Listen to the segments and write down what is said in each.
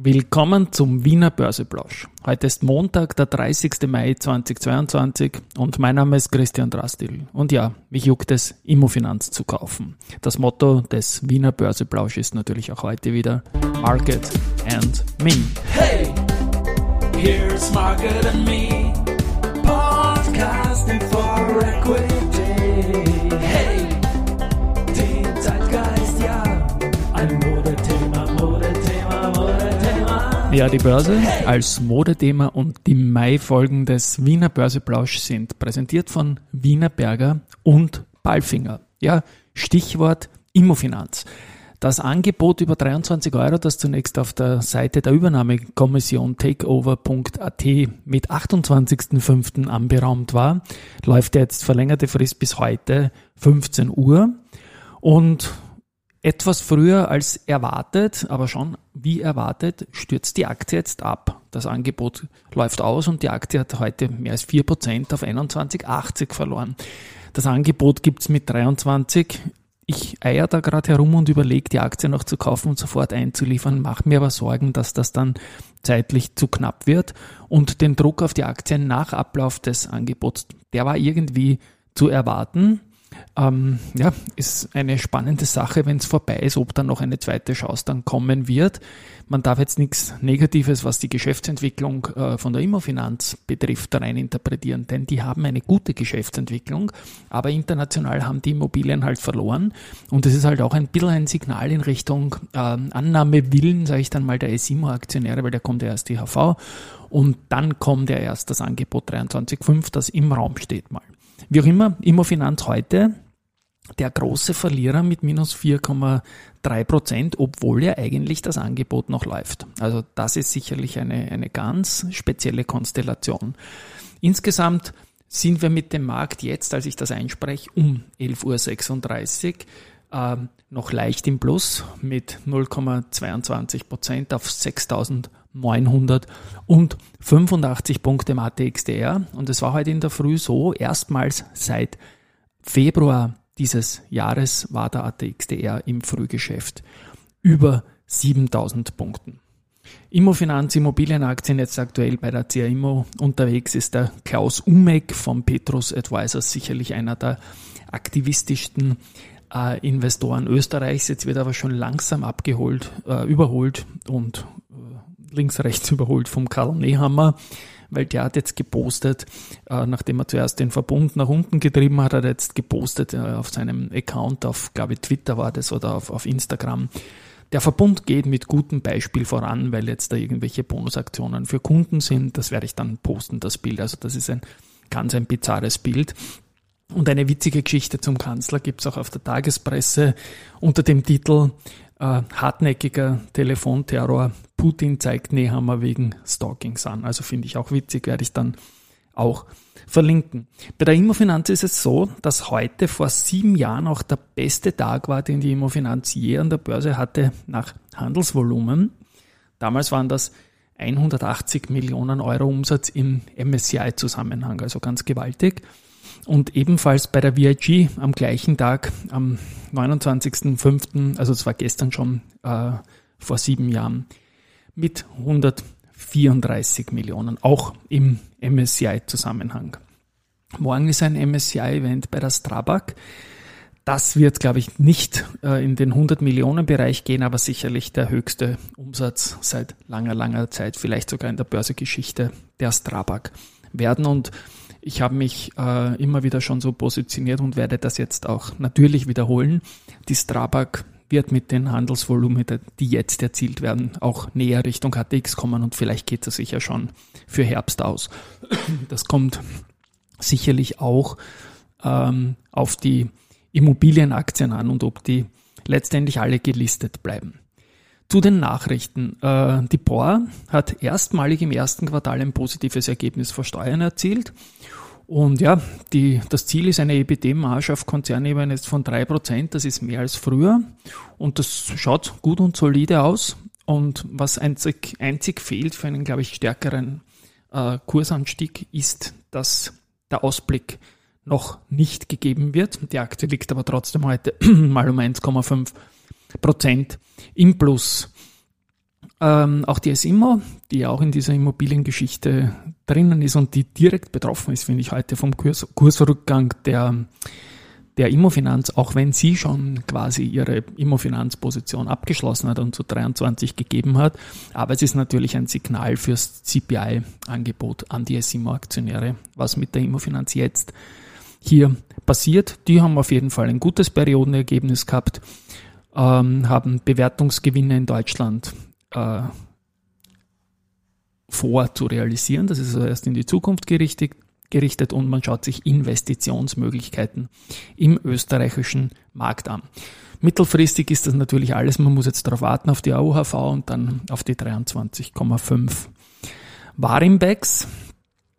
Willkommen zum Wiener Börseplausch. Heute ist Montag, der 30. Mai 2022 und mein Name ist Christian Drastil. Und ja, mich juckt es, Immofinanz zu kaufen. Das Motto des Wiener Börseplausch ist natürlich auch heute wieder Market and Me. Hey, here's Market and Me, podcasting for equity. Ja, die Börse als Modethema und die Mai-Folgen des Wiener Börseplausch sind präsentiert von Wiener Berger und Ballfinger. Ja, Stichwort Immofinanz. Das Angebot über 23 Euro, das zunächst auf der Seite der Übernahmekommission takeover.at mit 28.05. anberaumt war, läuft jetzt verlängerte Frist bis heute 15 Uhr und etwas früher als erwartet, aber schon wie erwartet, stürzt die Aktie jetzt ab. Das Angebot läuft aus und die Aktie hat heute mehr als 4% auf 21,80 verloren. Das Angebot gibt's mit 23 ich eier da gerade herum und überlege, die Aktie noch zu kaufen und sofort einzuliefern, mache mir aber Sorgen, dass das dann zeitlich zu knapp wird und den Druck auf die Aktien nach Ablauf des Angebots, der war irgendwie zu erwarten. Ähm, ja, ist eine spannende Sache, wenn es vorbei ist, ob dann noch eine zweite Chance dann kommen wird. Man darf jetzt nichts Negatives, was die Geschäftsentwicklung äh, von der Immofinanz betrifft, rein interpretieren, denn die haben eine gute Geschäftsentwicklung, aber international haben die Immobilien halt verloren und es ist halt auch ein bisschen ein Signal in Richtung äh, Annahmewillen, sage ich dann mal, der SIMO-Aktionäre, weil da kommt ja erst die HV und dann kommt ja erst das Angebot 23.5, das im Raum steht mal. Wie auch immer, Immofinanz heute der große Verlierer mit minus 4,3 Prozent, obwohl ja eigentlich das Angebot noch läuft. Also das ist sicherlich eine, eine ganz spezielle Konstellation. Insgesamt sind wir mit dem Markt jetzt, als ich das einspreche, um 11.36 Uhr äh, noch leicht im Plus mit 0,22 Prozent auf 6.985 Punkte im ATXDR. Und es war heute in der Früh so, erstmals seit Februar dieses Jahres war der ATXDR im Frühgeschäft über 7000 Punkten. Immofinanz Immobilienaktien jetzt aktuell bei der CIMO unterwegs ist der Klaus Umek von Petrus Advisors sicherlich einer der aktivistischsten äh, Investoren Österreichs. Jetzt wird aber schon langsam abgeholt, äh, überholt und links rechts überholt vom Karl Nehammer weil der hat jetzt gepostet, äh, nachdem er zuerst den Verbund nach unten getrieben hat, hat er jetzt gepostet äh, auf seinem Account, auf, glaube ich, Twitter war das oder auf, auf Instagram. Der Verbund geht mit gutem Beispiel voran, weil jetzt da irgendwelche Bonusaktionen für Kunden sind. Das werde ich dann posten, das Bild. Also das ist ein ganz ein bizarres Bild. Und eine witzige Geschichte zum Kanzler gibt's auch auf der Tagespresse unter dem Titel äh, hartnäckiger Telefonterror. Putin zeigt Nehammer wegen Stalkings an. Also finde ich auch witzig, werde ich dann auch verlinken. Bei der Immofinanz ist es so, dass heute vor sieben Jahren auch der beste Tag war, den die Immofinanz je an der Börse hatte nach Handelsvolumen. Damals waren das 180 Millionen Euro Umsatz im MSCI-Zusammenhang, also ganz gewaltig. Und ebenfalls bei der VIG am gleichen Tag, am 29.05., also es war gestern schon äh, vor sieben Jahren, mit 134 Millionen, auch im MSCI-Zusammenhang. Morgen ist ein MSCI-Event bei der Strabag. Das wird, glaube ich, nicht äh, in den 100 Millionen Bereich gehen, aber sicherlich der höchste Umsatz seit langer, langer Zeit, vielleicht sogar in der Börsegeschichte der Strabag werden. Und ich habe mich äh, immer wieder schon so positioniert und werde das jetzt auch natürlich wiederholen. Die Strabag wird mit den Handelsvolumen, die jetzt erzielt werden, auch näher Richtung HTX kommen und vielleicht geht es sich ja schon für Herbst aus. Das kommt sicherlich auch ähm, auf die Immobilienaktien an und ob die letztendlich alle gelistet bleiben. Zu den Nachrichten. Äh, die POR hat erstmalig im ersten Quartal ein positives Ergebnis vor Steuern erzielt. Und ja, die, das Ziel ist eine EBD-Marge auf Konzernebene jetzt von drei Prozent. Das ist mehr als früher. Und das schaut gut und solide aus. Und was einzig, einzig fehlt für einen, glaube ich, stärkeren äh, Kursanstieg, ist, dass der Ausblick noch nicht gegeben wird. Die Aktie liegt aber trotzdem heute mal um 1,5 Prozent im Plus. Ähm, auch die SIMO, die auch in dieser Immobiliengeschichte drinnen ist und die direkt betroffen ist, finde ich heute vom Kurs, Kursrückgang der, der Immofinanz, auch wenn sie schon quasi ihre Immofinanzposition abgeschlossen hat und zu 23 gegeben hat. Aber es ist natürlich ein Signal fürs CPI-Angebot an die SIMO-Aktionäre, was mit der Immofinanz jetzt hier passiert. Die haben auf jeden Fall ein gutes Periodenergebnis gehabt, ähm, haben Bewertungsgewinne in Deutschland äh, vor zu realisieren. Das ist also erst in die Zukunft gerichtet, gerichtet und man schaut sich Investitionsmöglichkeiten im österreichischen Markt an. Mittelfristig ist das natürlich alles, man muss jetzt darauf warten auf die AUHV und dann auf die 23,5. Warimbex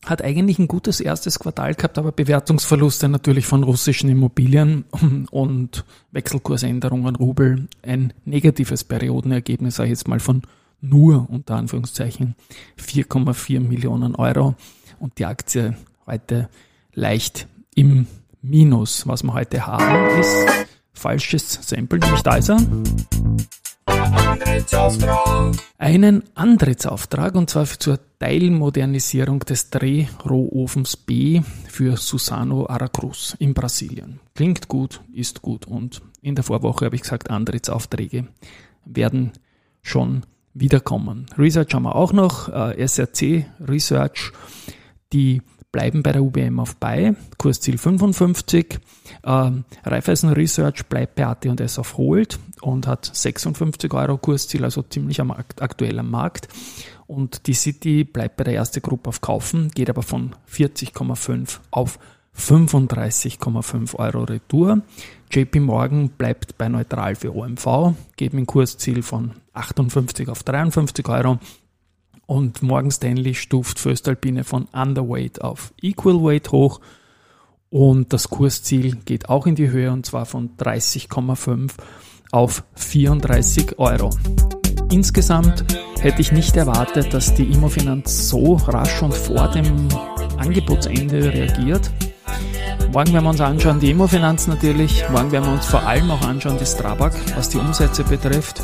hat eigentlich ein gutes erstes Quartal gehabt, aber Bewertungsverluste natürlich von russischen Immobilien und Wechselkursänderungen Rubel ein negatives Periodenergebnis, sage ich jetzt mal von nur unter Anführungszeichen 4,4 Millionen Euro und die Aktie heute leicht im Minus. Was wir heute haben ist falsches Sample, nämlich da ist er. Einen Antrittsauftrag und zwar zur Teilmodernisierung des Drehrohofens B für Susano Aracruz in Brasilien. Klingt gut, ist gut und in der Vorwoche habe ich gesagt, Antrittsaufträge werden schon wiederkommen. Research haben wir auch noch, äh, SRC Research, die bleiben bei der UBM auf bei, Kursziel 55. Ähm, Raiffeisen Research bleibt bei AT&S auf Hold und hat 56 Euro Kursziel, also ziemlich am aktuell am Markt. Und die City bleibt bei der ersten Gruppe auf Kaufen, geht aber von 40,5 auf 35,5 Euro Retour. JP Morgan bleibt bei neutral für OMV, geben ein Kursziel von 58 auf 53 Euro und Morgan Stanley stuft Föstalpine von Underweight auf Equal Weight hoch und das Kursziel geht auch in die Höhe und zwar von 30,5 auf 34 Euro. Insgesamt hätte ich nicht erwartet, dass die Immofinanz so rasch und vor dem Angebotsende reagiert. Morgen werden wir uns anschauen die Immofinanz natürlich. Morgen werden wir uns vor allem auch anschauen die Strabag, was die Umsätze betrifft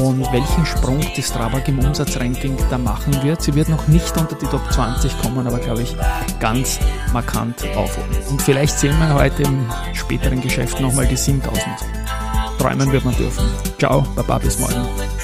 und welchen Sprung die Strabag im Umsatzranking da machen wird. Sie wird noch nicht unter die Top 20 kommen, aber glaube ich ganz markant aufholen. Und vielleicht sehen wir heute im späteren Geschäft nochmal die 7000. Träumen wird man dürfen. Ciao, Baba, bis morgen.